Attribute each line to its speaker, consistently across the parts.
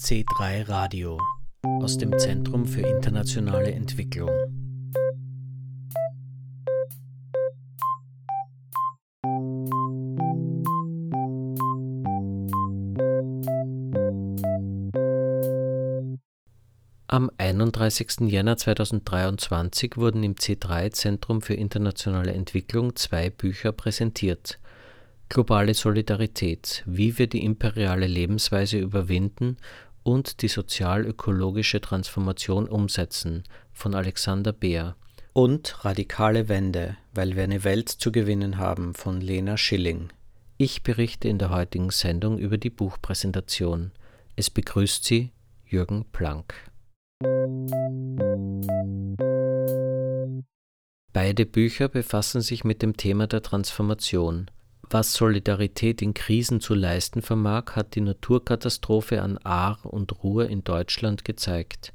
Speaker 1: C3 Radio aus dem Zentrum für internationale Entwicklung. Am 31. Jänner 2023 wurden im C3 Zentrum für internationale Entwicklung zwei Bücher präsentiert. Globale Solidarität, wie wir die imperiale Lebensweise überwinden und die sozial-ökologische Transformation umsetzen von Alexander Beer und Radikale Wende, weil wir eine Welt zu gewinnen haben von Lena Schilling. Ich berichte in der heutigen Sendung über die Buchpräsentation. Es begrüßt Sie Jürgen Planck. Beide Bücher befassen sich mit dem Thema der Transformation. Was Solidarität in Krisen zu leisten vermag, hat die Naturkatastrophe an Ahr und Ruhr in Deutschland gezeigt.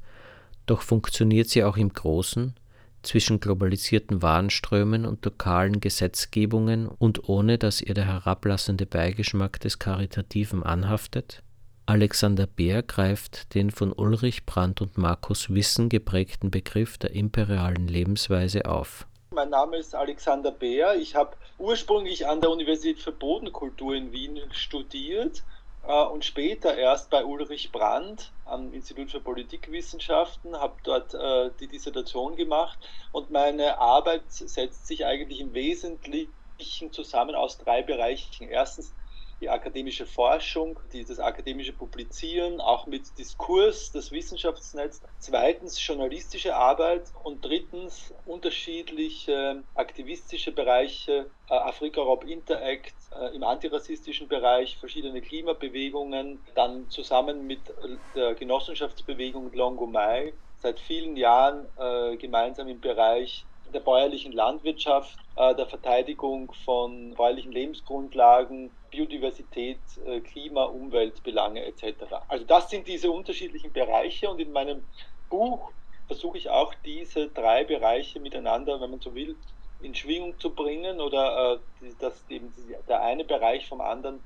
Speaker 1: Doch funktioniert sie auch im Großen, zwischen globalisierten Warenströmen und lokalen Gesetzgebungen und ohne dass ihr der herablassende Beigeschmack des Karitativen anhaftet? Alexander Beer greift den von Ulrich Brandt und Markus Wissen geprägten Begriff der imperialen Lebensweise auf.
Speaker 2: Mein Name ist Alexander Beer. Ich habe ursprünglich an der Universität für Bodenkultur in Wien studiert äh, und später erst bei Ulrich Brandt am Institut für Politikwissenschaften, habe dort äh, die Dissertation gemacht und meine Arbeit setzt sich eigentlich im Wesentlichen zusammen aus drei Bereichen. Erstens die akademische Forschung, die, das akademische Publizieren, auch mit Diskurs, das Wissenschaftsnetz. Zweitens journalistische Arbeit und drittens unterschiedliche aktivistische Bereiche, äh, Afrika Rob Interact äh, im antirassistischen Bereich, verschiedene Klimabewegungen, dann zusammen mit der Genossenschaftsbewegung Longomai seit vielen Jahren äh, gemeinsam im Bereich der bäuerlichen Landwirtschaft, äh, der Verteidigung von bäuerlichen Lebensgrundlagen, Biodiversität, äh, Klima, Umweltbelange etc. Also das sind diese unterschiedlichen Bereiche und in meinem Buch versuche ich auch diese drei Bereiche miteinander, wenn man so will, in Schwingung zu bringen oder äh, dass eben der eine Bereich vom anderen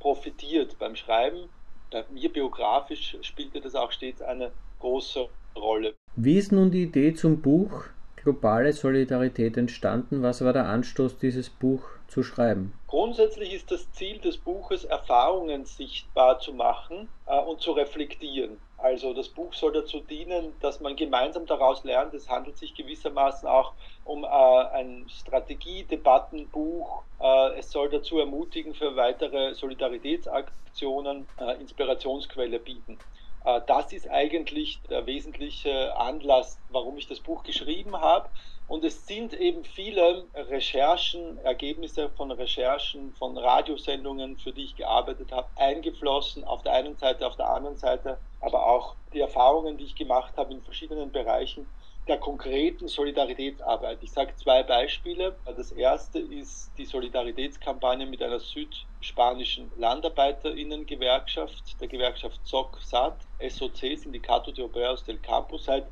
Speaker 2: profitiert beim Schreiben. Bei mir biografisch spielte das auch stets eine große Rolle.
Speaker 1: Wie ist nun die Idee zum Buch globale Solidarität entstanden? Was war der Anstoß, dieses Buch zu schreiben?
Speaker 2: Grundsätzlich ist das Ziel des Buches, Erfahrungen sichtbar zu machen äh, und zu reflektieren. Also das Buch soll dazu dienen, dass man gemeinsam daraus lernt. Es handelt sich gewissermaßen auch um äh, ein Strategiedebattenbuch. Äh, es soll dazu ermutigen, für weitere Solidaritätsaktionen äh, Inspirationsquelle bieten. Äh, das ist eigentlich der wesentliche Anlass, warum ich das Buch geschrieben habe. Und es sind eben viele Recherchen, Ergebnisse von Recherchen, von Radiosendungen, für die ich gearbeitet habe, eingeflossen. Auf der einen Seite, auf der anderen Seite, aber auch die Erfahrungen, die ich gemacht habe in verschiedenen Bereichen, der konkreten Solidaritätsarbeit. Ich sage zwei Beispiele. Das erste ist die Solidaritätskampagne mit einer südspanischen Landarbeiterinnen-Gewerkschaft, der Gewerkschaft SOC-SAT, SOC, Sindicato de Obreros del Campo. Seit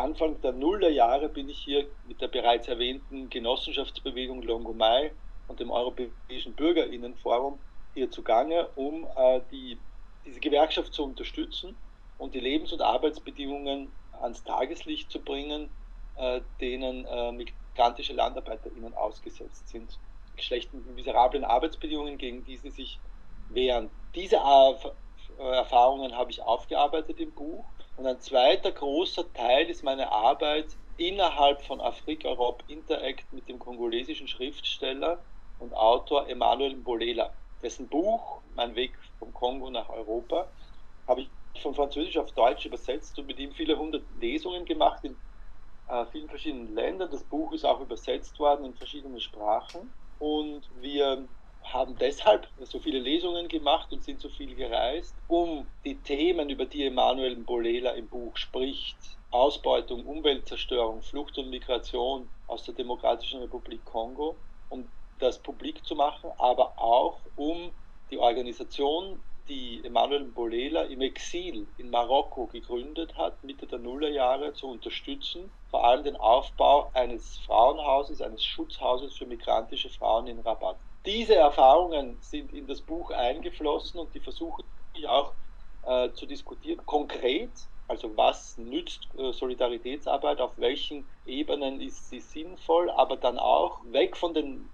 Speaker 2: Anfang der Nullerjahre bin ich hier mit der bereits erwähnten Genossenschaftsbewegung Longomai und dem Europäischen Bürgerinnenforum hier zugange, um äh, die, diese Gewerkschaft zu unterstützen und die Lebens- und Arbeitsbedingungen ans Tageslicht zu bringen, äh, denen äh, migrantische LandarbeiterInnen ausgesetzt sind. Schlechten, miserablen Arbeitsbedingungen, gegen die sie sich wehren. Diese äh, Erfahrungen habe ich aufgearbeitet im Buch. Und ein zweiter großer Teil ist meine Arbeit innerhalb von Afrika Rob Interact mit dem kongolesischen Schriftsteller und Autor Emmanuel Mbolela. Dessen Buch, Mein Weg vom Kongo nach Europa, habe ich von Französisch auf Deutsch übersetzt und mit ihm viele hundert Lesungen gemacht in äh, vielen verschiedenen Ländern. Das Buch ist auch übersetzt worden in verschiedene Sprachen und wir haben deshalb so viele Lesungen gemacht und sind so viel gereist, um die Themen, über die Emanuel Bolela im Buch spricht, Ausbeutung, Umweltzerstörung, Flucht und Migration aus der Demokratischen Republik Kongo, um das publik zu machen, aber auch um die Organisation die Emanuel Bolela im Exil in Marokko gegründet hat, Mitte der Nullerjahre zu unterstützen, vor allem den Aufbau eines Frauenhauses, eines Schutzhauses für migrantische Frauen in Rabat. Diese Erfahrungen sind in das Buch eingeflossen und die versuche ich auch äh, zu diskutieren. Konkret, also was nützt äh, Solidaritätsarbeit, auf welchen Ebenen ist sie sinnvoll, aber dann auch weg von den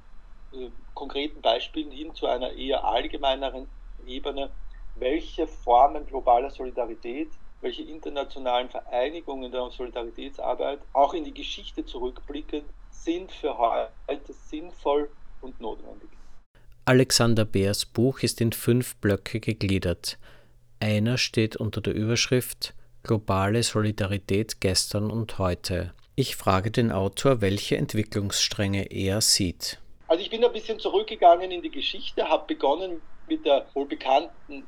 Speaker 2: äh, konkreten Beispielen hin zu einer eher allgemeineren Ebene, welche Formen globaler Solidarität, welche internationalen Vereinigungen der Solidaritätsarbeit auch in die Geschichte zurückblickend sind für heute sinnvoll und notwendig.
Speaker 1: Alexander Beers Buch ist in fünf Blöcke gegliedert. Einer steht unter der Überschrift Globale Solidarität gestern und heute. Ich frage den Autor, welche Entwicklungsstränge er sieht.
Speaker 2: Also ich bin ein bisschen zurückgegangen in die Geschichte, habe begonnen mit der wohl bekannten,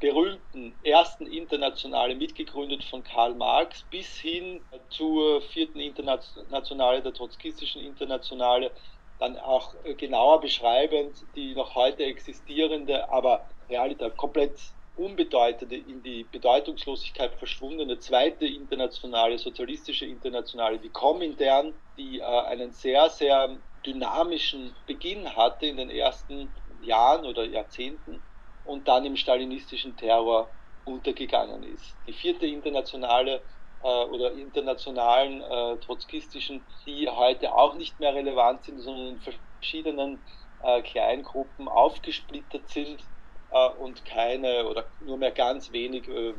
Speaker 2: berühmten ersten Internationale, mitgegründet von Karl Marx, bis hin zur vierten Internationale, der trotzkistischen Internationale, dann auch genauer beschreibend die noch heute existierende, aber realiter komplett unbedeutende, in die Bedeutungslosigkeit verschwundene zweite internationale, sozialistische Internationale, die Komintern, die äh, einen sehr, sehr dynamischen Beginn hatte in den ersten Jahren oder Jahrzehnten und dann im stalinistischen Terror untergegangen ist. Die vierte internationale äh, oder internationalen äh, trotzkistischen, die heute auch nicht mehr relevant sind, sondern in verschiedenen äh, Kleingruppen aufgesplittert sind äh, und keine oder nur mehr ganz wenig äh,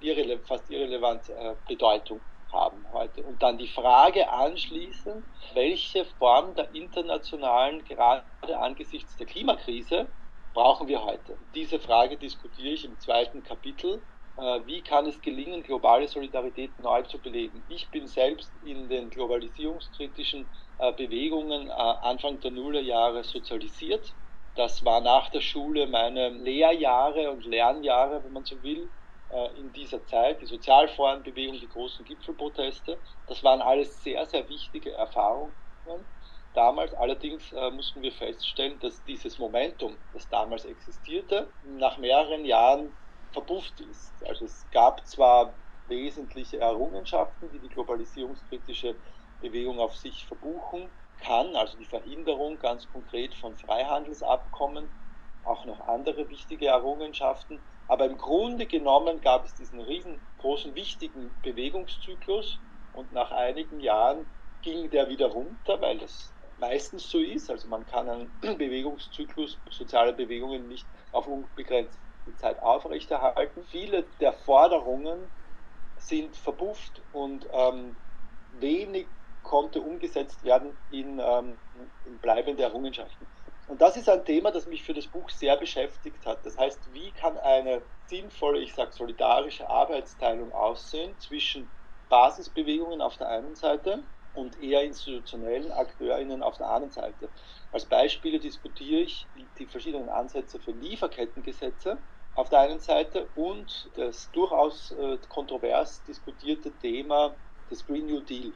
Speaker 2: irrele fast irrelevant äh, Bedeutung haben heute. Und dann die Frage anschließend, welche Form der internationalen, gerade angesichts der Klimakrise, brauchen wir heute? Diese Frage diskutiere ich im zweiten Kapitel. Äh, wie kann es gelingen, globale Solidarität neu zu beleben? Ich bin selbst in den globalisierungskritischen äh, Bewegungen äh, Anfang der Nullerjahre sozialisiert. Das war nach der Schule meine Lehrjahre und Lernjahre, wenn man so will. In dieser Zeit, die Sozialforenbewegung, die großen Gipfelproteste. Das waren alles sehr, sehr wichtige Erfahrungen. Damals allerdings äh, mussten wir feststellen, dass dieses Momentum, das damals existierte, nach mehreren Jahren verpufft ist. Also es gab zwar wesentliche Errungenschaften, die die globalisierungskritische Bewegung auf sich verbuchen kann, also die Verhinderung ganz konkret von Freihandelsabkommen, auch noch andere wichtige Errungenschaften, aber im Grunde genommen gab es diesen riesengroßen, wichtigen Bewegungszyklus und nach einigen Jahren ging der wieder runter, weil das meistens so ist. Also man kann einen Bewegungszyklus sozialer Bewegungen nicht auf unbegrenzte Zeit aufrechterhalten. Viele der Forderungen sind verpufft und ähm, wenig konnte umgesetzt werden in, ähm, in bleibende Errungenschaften. Und das ist ein Thema, das mich für das Buch sehr beschäftigt hat. Das heißt, wie kann eine sinnvolle, ich sage solidarische Arbeitsteilung aussehen zwischen Basisbewegungen auf der einen Seite und eher institutionellen AkteurInnen auf der anderen Seite. Als Beispiele diskutiere ich die verschiedenen Ansätze für Lieferkettengesetze auf der einen Seite und das durchaus äh, kontrovers diskutierte Thema des Green New Deal.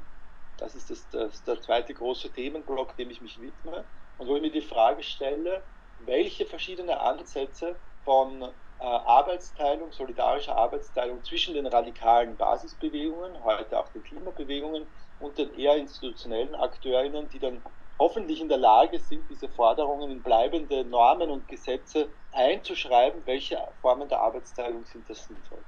Speaker 2: Das ist das, das, der zweite große Themenblock, dem ich mich widme und wo ich mir die Frage stelle, welche verschiedenen Ansätze von äh, Arbeitsteilung, solidarischer Arbeitsteilung zwischen den radikalen Basisbewegungen, heute auch den Klimabewegungen und den eher institutionellen Akteurinnen, die dann hoffentlich in der Lage sind, diese Forderungen in bleibende Normen und Gesetze einzuschreiben, welche Formen der Arbeitsteilung sind das sinnvoll.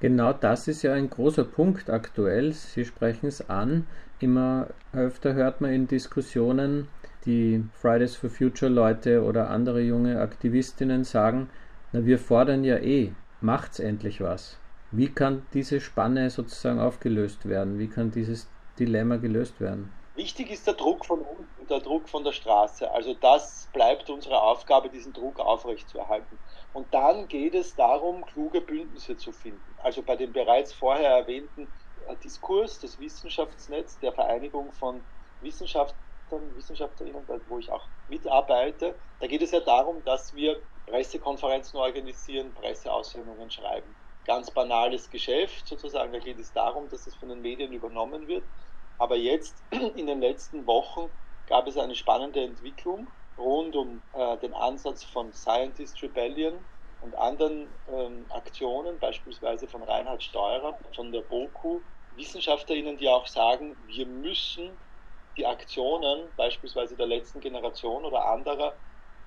Speaker 1: Genau das ist ja ein großer Punkt aktuell. Sie sprechen es an. Immer öfter hört man in Diskussionen, die Fridays for Future Leute oder andere junge Aktivistinnen sagen, na wir fordern ja eh, macht's endlich was. Wie kann diese Spanne sozusagen aufgelöst werden? Wie kann dieses Dilemma gelöst werden?
Speaker 2: Wichtig ist der Druck von unten, der Druck von der Straße. Also das bleibt unsere Aufgabe, diesen Druck aufrechtzuerhalten. Und dann geht es darum, kluge Bündnisse zu finden. Also bei dem bereits vorher erwähnten Diskurs, das Wissenschaftsnetz der Vereinigung von Wissenschaft, Wissenschaftlern, Wissenschaftlerinnen, wo ich auch mitarbeite, da geht es ja darum, dass wir Pressekonferenzen organisieren, Presseaussendungen schreiben. Ganz banales Geschäft sozusagen, da geht es darum, dass es von den Medien übernommen wird. Aber jetzt in den letzten Wochen gab es eine spannende Entwicklung rund um äh, den Ansatz von Scientist Rebellion und anderen ähm, Aktionen, beispielsweise von Reinhard Steurer, von der BOKU, WissenschaftlerInnen, die auch sagen, wir müssen die Aktionen beispielsweise der letzten Generation oder anderer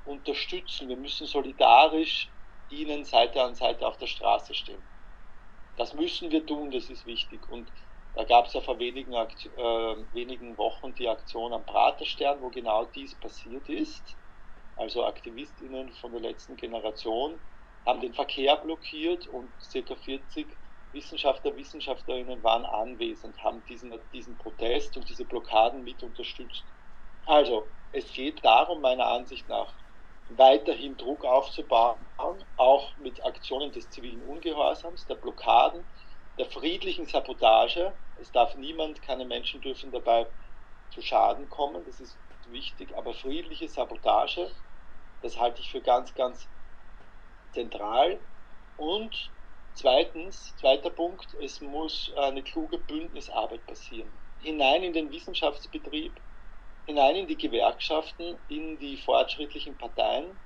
Speaker 2: unterstützen. Wir müssen solidarisch ihnen Seite an Seite auf der Straße stehen. Das müssen wir tun, das ist wichtig. Und da gab es ja vor wenigen, äh, wenigen Wochen die Aktion am Praterstern, wo genau dies passiert ist. Also AktivistInnen von der letzten Generation haben den Verkehr blockiert und ca. 40 Wissenschaftler, Wissenschaftlerinnen waren anwesend, haben diesen, diesen Protest und diese Blockaden mit unterstützt. Also, es geht darum, meiner Ansicht nach, weiterhin Druck aufzubauen, auch mit Aktionen des zivilen Ungehorsams, der Blockaden, der friedlichen Sabotage. Es darf niemand, keine Menschen dürfen dabei zu Schaden kommen, das ist wichtig, aber friedliche Sabotage, das halte ich für ganz, ganz zentral. Und zweitens, zweiter Punkt, es muss eine kluge Bündnisarbeit passieren. Hinein in den Wissenschaftsbetrieb, hinein in die Gewerkschaften, in die fortschrittlichen Parteien,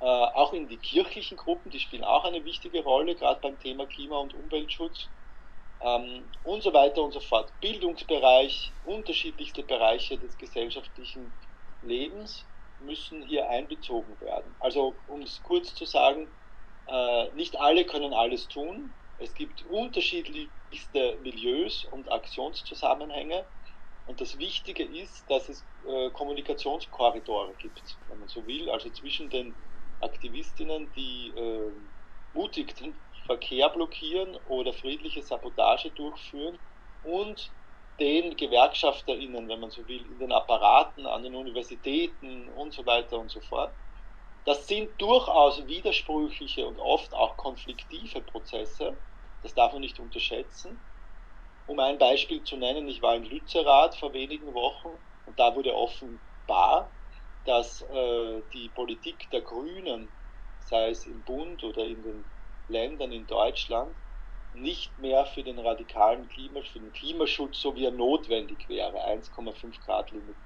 Speaker 2: äh, auch in die kirchlichen Gruppen, die spielen auch eine wichtige Rolle, gerade beim Thema Klima- und Umweltschutz ähm, und so weiter und so fort. Bildungsbereich, unterschiedlichste Bereiche des gesellschaftlichen Lebens müssen hier einbezogen werden. Also um es kurz zu sagen, äh, nicht alle können alles tun. Es gibt unterschiedlichste Milieus und Aktionszusammenhänge. Und das Wichtige ist, dass es äh, Kommunikationskorridore gibt, wenn man so will, also zwischen den Aktivistinnen, die äh, mutig den Verkehr blockieren oder friedliche Sabotage durchführen und den GewerkschafterInnen, wenn man so will, in den Apparaten, an den Universitäten und so weiter und so fort. Das sind durchaus widersprüchliche und oft auch konfliktive Prozesse. Das darf man nicht unterschätzen. Um ein Beispiel zu nennen, ich war in Lützerath vor wenigen Wochen und da wurde offenbar, dass äh, die Politik der Grünen, sei es im Bund oder in den Ländern in Deutschland, nicht mehr für den radikalen Klima, für den Klimaschutz, so wie er notwendig wäre, 1,5 Grad Limit,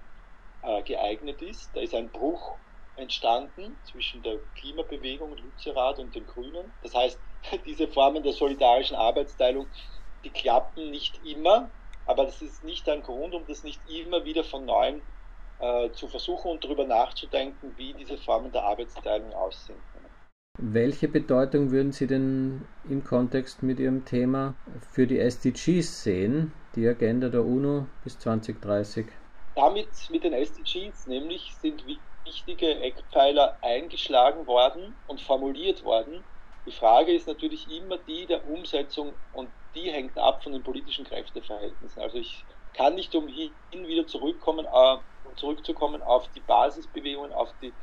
Speaker 2: äh, geeignet ist. Da ist ein Bruch entstanden zwischen der Klimabewegung Lützerath und den Grünen. Das heißt, diese Formen der solidarischen Arbeitsteilung die klappen nicht immer, aber das ist nicht ein Grund, um das nicht immer wieder von neuem äh, zu versuchen und darüber nachzudenken, wie diese Formen der Arbeitsteilung aussehen können.
Speaker 1: Welche Bedeutung würden Sie denn im Kontext mit Ihrem Thema für die SDGs sehen, die Agenda der UNO bis 2030?
Speaker 2: Damit mit den SDGs nämlich sind wichtige Eckpfeiler eingeschlagen worden und formuliert worden. Die Frage ist natürlich immer die der Umsetzung und die hängt ab von den politischen Kräfteverhältnissen. Also ich kann nicht umhin wieder zurückkommen, äh, zurückzukommen auf die Basisbewegungen, auf die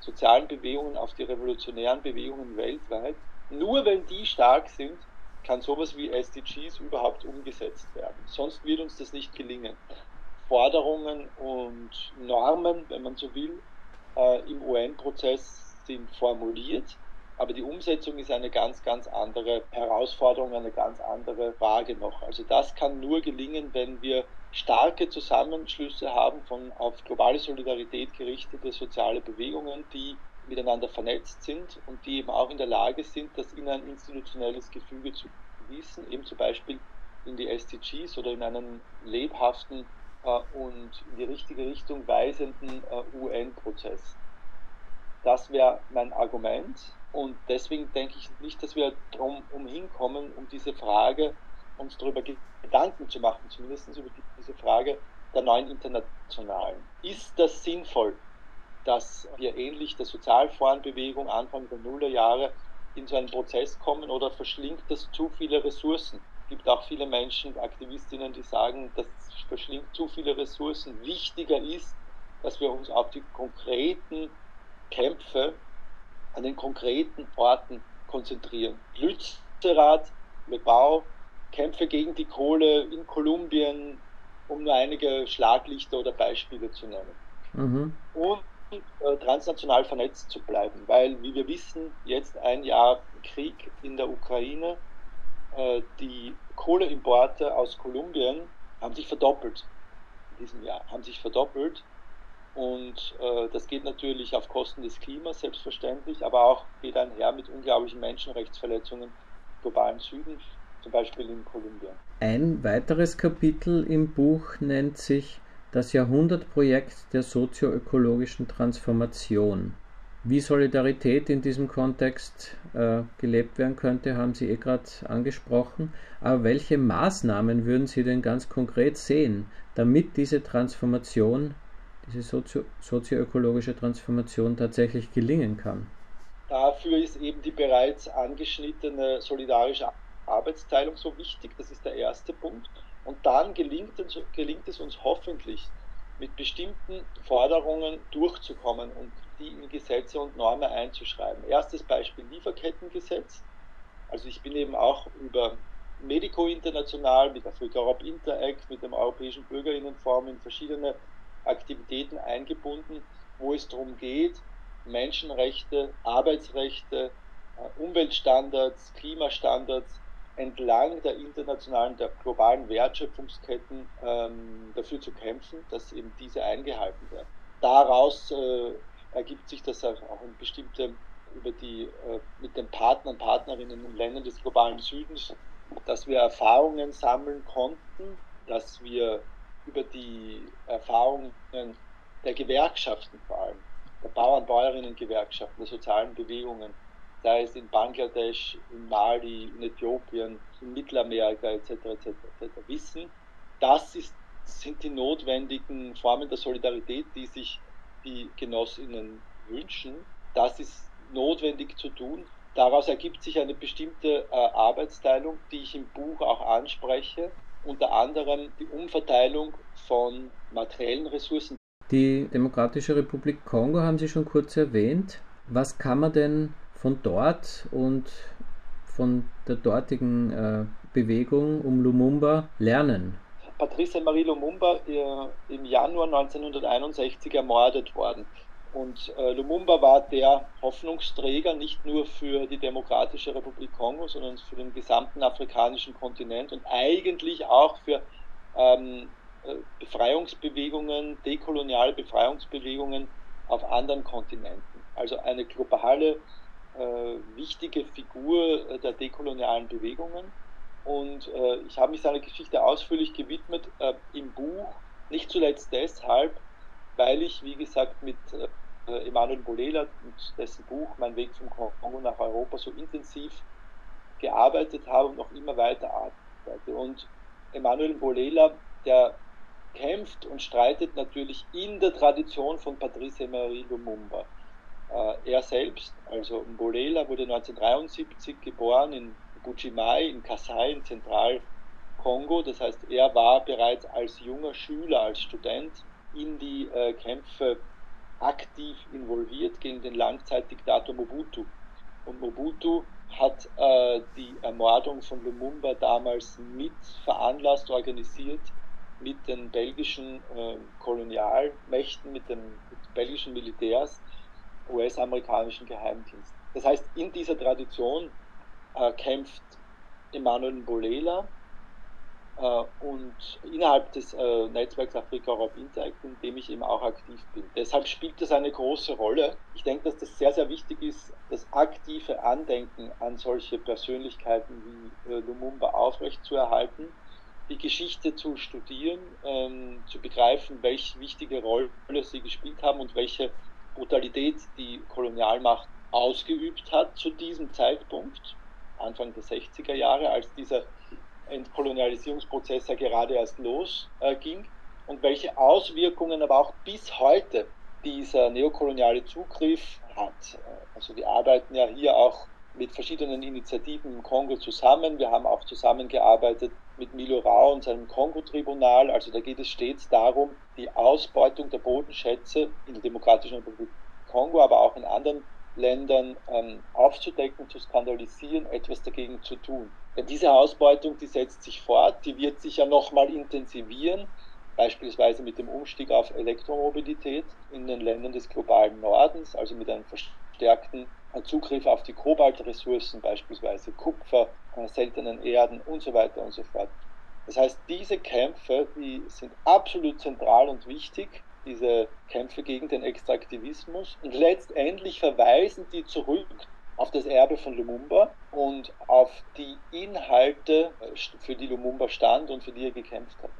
Speaker 2: sozialen Bewegungen, auf die revolutionären Bewegungen weltweit. Nur wenn die stark sind, kann sowas wie SDGs überhaupt umgesetzt werden. Sonst wird uns das nicht gelingen. Forderungen und Normen, wenn man so will, äh, im UN-Prozess sind formuliert, aber die Umsetzung ist eine ganz, ganz andere Herausforderung, eine ganz andere Frage noch. Also das kann nur gelingen, wenn wir starke Zusammenschlüsse haben von auf globale Solidarität gerichtete soziale Bewegungen, die miteinander vernetzt sind und die eben auch in der Lage sind, das in ein institutionelles Gefüge zu gießen, eben zum Beispiel in die SDGs oder in einen lebhaften äh, und in die richtige Richtung weisenden äh, UN-Prozess. Das wäre mein Argument. Und deswegen denke ich nicht, dass wir drum umhin kommen, um diese Frage uns darüber Gedanken zu machen, zumindest über diese Frage der neuen Internationalen. Ist das sinnvoll, dass wir ähnlich der Sozialforenbewegung Anfang der Nullerjahre in so einen Prozess kommen oder verschlingt das zu viele Ressourcen? Es gibt auch viele Menschen, Aktivistinnen, die sagen, das verschlingt zu viele Ressourcen. Wichtiger ist, dass wir uns auf die konkreten Kämpfe an den konkreten Orten konzentrieren. Lützerath, Lebau, Kämpfe gegen die Kohle in Kolumbien, um nur einige Schlaglichter oder Beispiele zu nennen. Mhm. Und äh, transnational vernetzt zu bleiben, weil, wie wir wissen, jetzt ein Jahr Krieg in der Ukraine, äh, die Kohleimporte aus Kolumbien haben sich verdoppelt in diesem Jahr, haben sich verdoppelt und äh, das geht natürlich auf Kosten des Klimas, selbstverständlich, aber auch geht einher mit unglaublichen Menschenrechtsverletzungen im globalen Süden, zum Beispiel in Kolumbien.
Speaker 1: Ein weiteres Kapitel im Buch nennt sich das Jahrhundertprojekt der sozioökologischen Transformation. Wie Solidarität in diesem Kontext äh, gelebt werden könnte, haben Sie eh gerade angesprochen. Aber welche Maßnahmen würden Sie denn ganz konkret sehen, damit diese Transformation, diese sozio sozioökologische Transformation tatsächlich gelingen kann?
Speaker 2: Dafür ist eben die bereits angeschnittene solidarische Arbeitsteilung so wichtig. Das ist der erste Punkt. Und dann gelingt es, gelingt es uns hoffentlich, mit bestimmten Forderungen durchzukommen und die in Gesetze und Normen einzuschreiben. Erstes Beispiel Lieferkettengesetz. Also ich bin eben auch über Medico International, mit Afrika Europe Interact, mit dem Europäischen Bürgerinnenforum in verschiedene Aktivitäten eingebunden, wo es darum geht, Menschenrechte, Arbeitsrechte, äh, Umweltstandards, Klimastandards entlang der internationalen, der globalen Wertschöpfungsketten ähm, dafür zu kämpfen, dass eben diese eingehalten werden. Daraus äh, ergibt sich das auch in bestimmte über die äh, mit den Partnern, Partnerinnen in Ländern des globalen Südens, dass wir Erfahrungen sammeln konnten, dass wir über die Erfahrungen der Gewerkschaften vor allem, der Bauern, Bäuerinnen Gewerkschaften, der sozialen Bewegungen, sei es in Bangladesch, in Mali, in Äthiopien, in Mittelamerika etc. etc., etc. wissen, das ist, sind die notwendigen Formen der Solidarität, die sich die Genossinnen wünschen. Das ist notwendig zu tun. Daraus ergibt sich eine bestimmte äh, Arbeitsteilung, die ich im Buch auch anspreche, unter anderem die Umverteilung von materiellen Ressourcen.
Speaker 1: Die Demokratische Republik Kongo haben Sie schon kurz erwähnt. Was kann man denn von dort und von der dortigen äh, Bewegung um Lumumba lernen?
Speaker 2: Patrice Marie Lumumba äh, im Januar 1961 ermordet worden. Und äh, Lumumba war der Hoffnungsträger nicht nur für die Demokratische Republik Kongo, sondern für den gesamten afrikanischen Kontinent und eigentlich auch für ähm, äh, Befreiungsbewegungen, dekoloniale Befreiungsbewegungen auf anderen Kontinenten. Also eine globale äh, wichtige Figur äh, der dekolonialen Bewegungen. Und äh, ich habe mich seiner Geschichte ausführlich gewidmet äh, im Buch, nicht zuletzt deshalb, weil ich, wie gesagt, mit äh, Emanuel Bolela und dessen Buch Mein Weg vom Kongo nach Europa so intensiv gearbeitet habe und noch immer weiter arbeite. Und Emanuel Bolela, der kämpft und streitet natürlich in der Tradition von Patrice Emery Lumumba. Äh, er selbst, also Mbolela, wurde 1973 geboren in Bujimai in Kasai in Zentralkongo. Das heißt, er war bereits als junger Schüler, als Student in die äh, Kämpfe aktiv involviert gegen den Langzeitdiktator Mobutu. Und Mobutu hat äh, die Ermordung von Lumumba damals mit veranlasst, organisiert mit den belgischen äh, Kolonialmächten, mit den belgischen Militärs US-amerikanischen Geheimdienst. Das heißt, in dieser Tradition äh, kämpft Emanuel Bolela und innerhalb des äh, Netzwerks Afrika Europe Interact, in dem ich eben auch aktiv bin. Deshalb spielt das eine große Rolle. Ich denke, dass das sehr, sehr wichtig ist, das aktive Andenken an solche Persönlichkeiten wie äh, Lumumba aufrechtzuerhalten die Geschichte zu studieren, ähm, zu begreifen, welche wichtige Rolle sie gespielt haben und welche Brutalität die Kolonialmacht ausgeübt hat zu diesem Zeitpunkt, Anfang der 60er Jahre, als dieser Entkolonialisierungsprozess ja gerade erst losging äh, und welche Auswirkungen aber auch bis heute dieser neokoloniale Zugriff hat. Also wir arbeiten ja hier auch mit verschiedenen Initiativen im Kongo zusammen. Wir haben auch zusammengearbeitet mit Milo Rao und seinem Kongo-Tribunal. Also da geht es stets darum, die Ausbeutung der Bodenschätze in der Demokratischen Republik Kongo, aber auch in anderen Ländern ähm, aufzudecken, zu skandalisieren, etwas dagegen zu tun. Denn diese Ausbeutung, die setzt sich fort, die wird sich ja nochmal intensivieren, beispielsweise mit dem Umstieg auf Elektromobilität in den Ländern des globalen Nordens, also mit einem verstärkten Zugriff auf die Kobaltressourcen, beispielsweise Kupfer, äh, seltenen Erden und so weiter und so fort. Das heißt, diese Kämpfe, die sind absolut zentral und wichtig, diese Kämpfe gegen den Extraktivismus. Und letztendlich verweisen die zurück auf das Erbe von Lumumba und auf die Inhalte, äh, für die Lumumba stand und für die er gekämpft hat.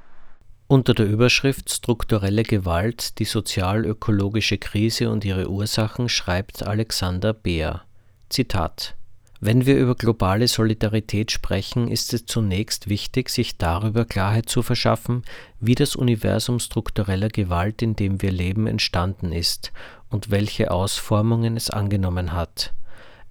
Speaker 1: Unter der Überschrift Strukturelle Gewalt, die sozial-ökologische Krise und ihre Ursachen schreibt Alexander Beer. Zitat wenn wir über globale Solidarität sprechen, ist es zunächst wichtig, sich darüber Klarheit zu verschaffen, wie das Universum struktureller Gewalt, in dem wir leben, entstanden ist und welche Ausformungen es angenommen hat.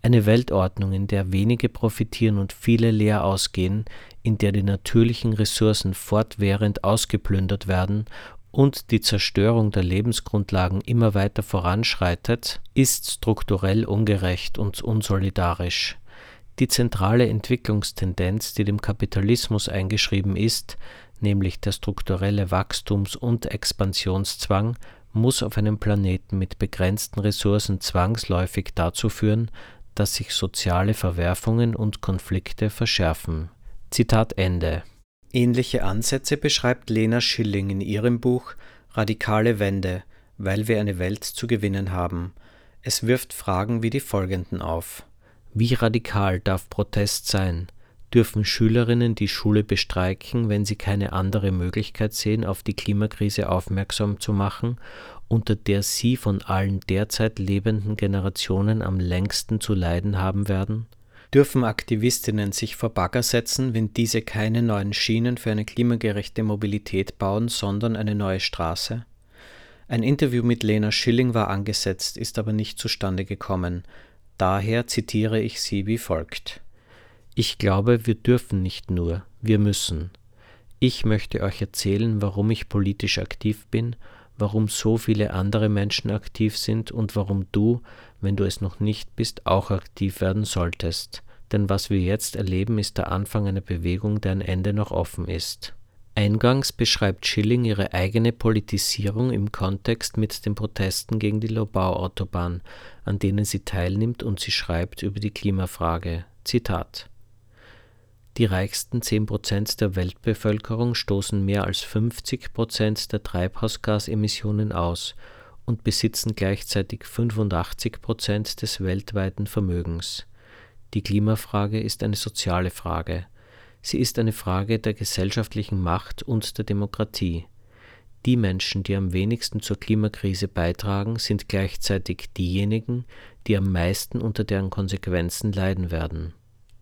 Speaker 1: Eine Weltordnung, in der wenige profitieren und viele leer ausgehen, in der die natürlichen Ressourcen fortwährend ausgeplündert werden und die Zerstörung der Lebensgrundlagen immer weiter voranschreitet, ist strukturell ungerecht und unsolidarisch. Die zentrale Entwicklungstendenz, die dem Kapitalismus eingeschrieben ist, nämlich der strukturelle Wachstums- und Expansionszwang, muss auf einem Planeten mit begrenzten Ressourcen zwangsläufig dazu führen, dass sich soziale Verwerfungen und Konflikte verschärfen. Zitat Ende Ähnliche Ansätze beschreibt Lena Schilling in ihrem Buch Radikale Wende, weil wir eine Welt zu gewinnen haben. Es wirft Fragen wie die folgenden auf. Wie radikal darf Protest sein? Dürfen Schülerinnen die Schule bestreiken, wenn sie keine andere Möglichkeit sehen, auf die Klimakrise aufmerksam zu machen, unter der sie von allen derzeit lebenden Generationen am längsten zu leiden haben werden? Dürfen Aktivistinnen sich vor Bagger setzen, wenn diese keine neuen Schienen für eine klimagerechte Mobilität bauen, sondern eine neue Straße? Ein Interview mit Lena Schilling war angesetzt, ist aber nicht zustande gekommen. Daher zitiere ich sie wie folgt. Ich glaube, wir dürfen nicht nur, wir müssen. Ich möchte euch erzählen, warum ich politisch aktiv bin, warum so viele andere Menschen aktiv sind und warum du, wenn du es noch nicht bist, auch aktiv werden solltest. Denn was wir jetzt erleben, ist der Anfang einer Bewegung, deren Ende noch offen ist. Eingangs beschreibt Schilling ihre eigene Politisierung im Kontext mit den Protesten gegen die Lobau-Autobahn, an denen sie teilnimmt, und sie schreibt über die Klimafrage. Zitat Die reichsten 10 Prozent der Weltbevölkerung stoßen mehr als 50 Prozent der Treibhausgasemissionen aus und besitzen gleichzeitig 85 Prozent des weltweiten Vermögens. Die Klimafrage ist eine soziale Frage. Sie ist eine Frage der gesellschaftlichen Macht und der Demokratie. Die Menschen, die am wenigsten zur Klimakrise beitragen, sind gleichzeitig diejenigen, die am meisten unter deren Konsequenzen leiden werden.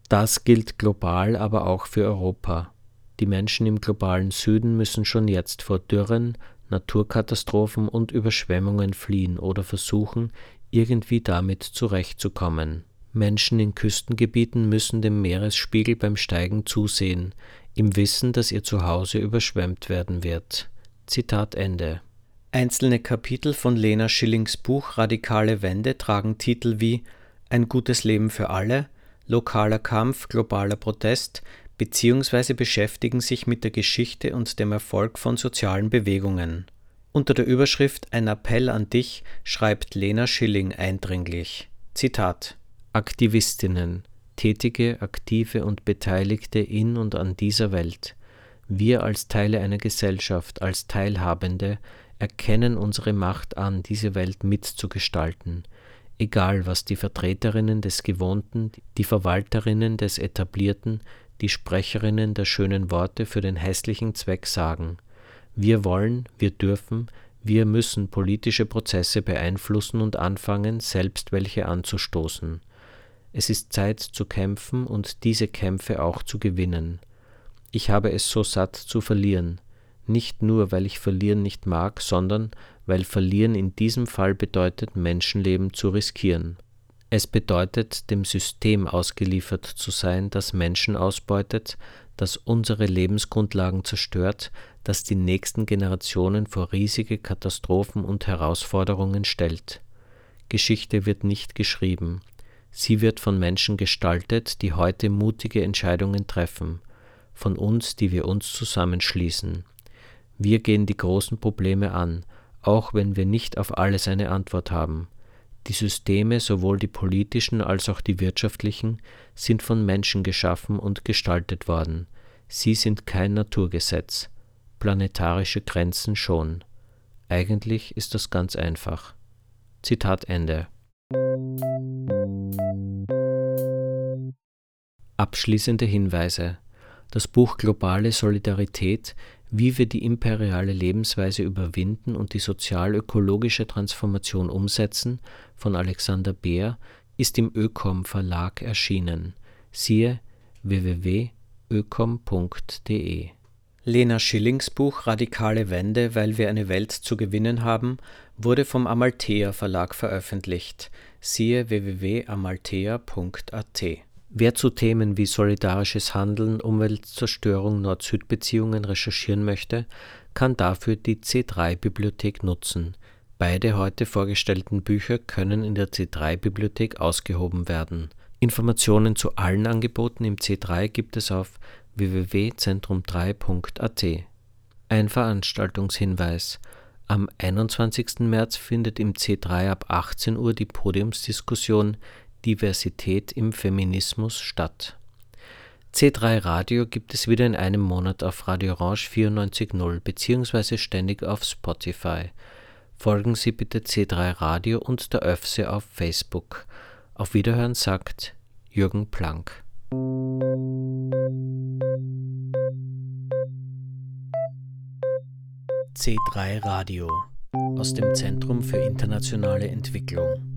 Speaker 1: Das gilt global, aber auch für Europa. Die Menschen im globalen Süden müssen schon jetzt vor Dürren, Naturkatastrophen und Überschwemmungen fliehen oder versuchen, irgendwie damit zurechtzukommen. Menschen in Küstengebieten müssen dem Meeresspiegel beim Steigen zusehen, im Wissen, dass ihr Zuhause überschwemmt werden wird. Zitat Ende. Einzelne Kapitel von Lena Schillings Buch Radikale Wende tragen Titel wie Ein gutes Leben für alle, Lokaler Kampf, globaler Protest beziehungsweise beschäftigen sich mit der Geschichte und dem Erfolg von sozialen Bewegungen. Unter der Überschrift Ein Appell an dich schreibt Lena Schilling eindringlich. Zitat Aktivistinnen, tätige, aktive und Beteiligte in und an dieser Welt. Wir als Teile einer Gesellschaft, als Teilhabende, erkennen unsere Macht an, diese Welt mitzugestalten, egal was die Vertreterinnen des Gewohnten, die Verwalterinnen des Etablierten, die Sprecherinnen der schönen Worte für den hässlichen Zweck sagen. Wir wollen, wir dürfen, wir müssen politische Prozesse beeinflussen und anfangen, selbst welche anzustoßen. Es ist Zeit zu kämpfen und diese Kämpfe auch zu gewinnen. Ich habe es so satt zu verlieren, nicht nur weil ich verlieren nicht mag, sondern weil verlieren in diesem Fall bedeutet, Menschenleben zu riskieren. Es bedeutet, dem System ausgeliefert zu sein, das Menschen ausbeutet, das unsere Lebensgrundlagen zerstört, das die nächsten Generationen vor riesige Katastrophen und Herausforderungen stellt. Geschichte wird nicht geschrieben, Sie wird von Menschen gestaltet, die heute mutige Entscheidungen treffen, von uns, die wir uns zusammenschließen. Wir gehen die großen Probleme an, auch wenn wir nicht auf alles eine Antwort haben. Die Systeme, sowohl die politischen als auch die wirtschaftlichen, sind von Menschen geschaffen und gestaltet worden. Sie sind kein Naturgesetz, planetarische Grenzen schon. Eigentlich ist das ganz einfach. Zitat Ende. Abschließende Hinweise. Das Buch Globale Solidarität Wie wir die imperiale Lebensweise überwinden und die sozial-ökologische Transformation umsetzen von Alexander Beer ist im Ökom Verlag erschienen. Siehe www.ökom.de Lena Schillings Buch Radikale Wende, weil wir eine Welt zu gewinnen haben, wurde vom Amalthea Verlag veröffentlicht. Siehe www.amalthea.at Wer zu Themen wie solidarisches Handeln, Umweltzerstörung, Nord-Süd-Beziehungen recherchieren möchte, kann dafür die C3-Bibliothek nutzen. Beide heute vorgestellten Bücher können in der C3-Bibliothek ausgehoben werden. Informationen zu allen Angeboten im C3 gibt es auf www.zentrum3.at. Ein Veranstaltungshinweis. Am 21. März findet im C3 ab 18 Uhr die Podiumsdiskussion Diversität im Feminismus statt. C3 Radio gibt es wieder in einem Monat auf Radio Orange 94.0 bzw. ständig auf Spotify. Folgen Sie bitte C3 Radio und der ÖFSE auf Facebook. Auf Wiederhören sagt Jürgen Planck. C3 Radio aus dem Zentrum für internationale Entwicklung.